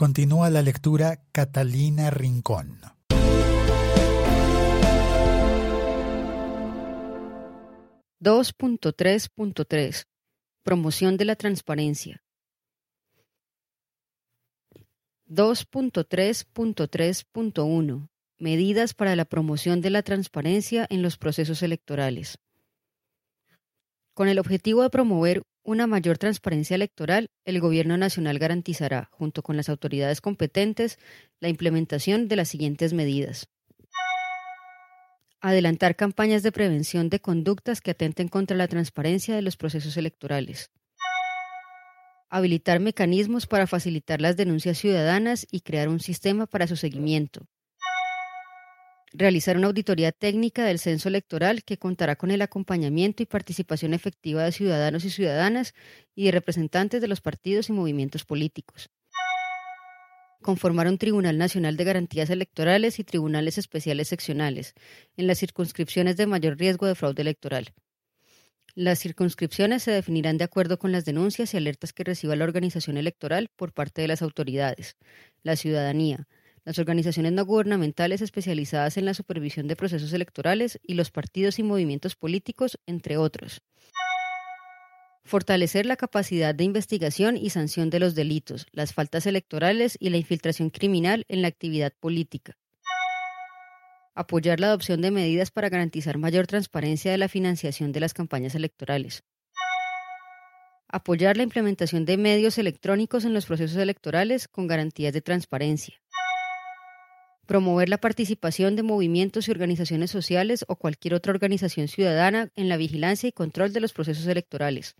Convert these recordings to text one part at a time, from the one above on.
Continúa la lectura Catalina Rincón. (2.3.3) Promoción de la transparencia. 2.3.3.1 Medidas para la promoción de la transparencia en los procesos electorales. Con el objetivo de promover una mayor transparencia electoral, el Gobierno Nacional garantizará, junto con las autoridades competentes, la implementación de las siguientes medidas. Adelantar campañas de prevención de conductas que atenten contra la transparencia de los procesos electorales. Habilitar mecanismos para facilitar las denuncias ciudadanas y crear un sistema para su seguimiento realizar una auditoría técnica del censo electoral que contará con el acompañamiento y participación efectiva de ciudadanos y ciudadanas y de representantes de los partidos y movimientos políticos. Conformar un Tribunal Nacional de Garantías Electorales y tribunales especiales seccionales en las circunscripciones de mayor riesgo de fraude electoral. Las circunscripciones se definirán de acuerdo con las denuncias y alertas que reciba la organización electoral por parte de las autoridades, la ciudadanía, las organizaciones no gubernamentales especializadas en la supervisión de procesos electorales y los partidos y movimientos políticos, entre otros. Fortalecer la capacidad de investigación y sanción de los delitos, las faltas electorales y la infiltración criminal en la actividad política. Apoyar la adopción de medidas para garantizar mayor transparencia de la financiación de las campañas electorales. Apoyar la implementación de medios electrónicos en los procesos electorales con garantías de transparencia promover la participación de movimientos y organizaciones sociales o cualquier otra organización ciudadana en la vigilancia y control de los procesos electorales.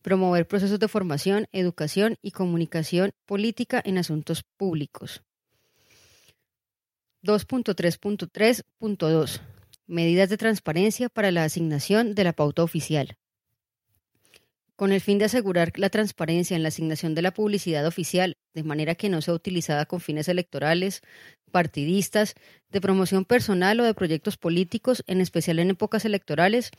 Promover procesos de formación, educación y comunicación política en asuntos públicos. 2.3.3.2 Medidas de transparencia para la asignación de la pauta oficial. Con el fin de asegurar la transparencia en la asignación de la publicidad oficial, de manera que no sea utilizada con fines electorales, partidistas, de promoción personal o de proyectos políticos, en especial en épocas electorales,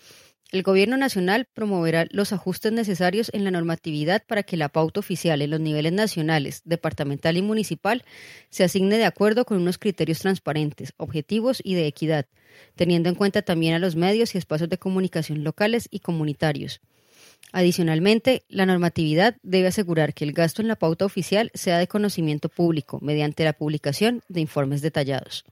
el Gobierno Nacional promoverá los ajustes necesarios en la normatividad para que la pauta oficial en los niveles nacionales, departamental y municipal se asigne de acuerdo con unos criterios transparentes, objetivos y de equidad, teniendo en cuenta también a los medios y espacios de comunicación locales y comunitarios. Adicionalmente, la normatividad debe asegurar que el gasto en la pauta oficial sea de conocimiento público mediante la publicación de informes detallados.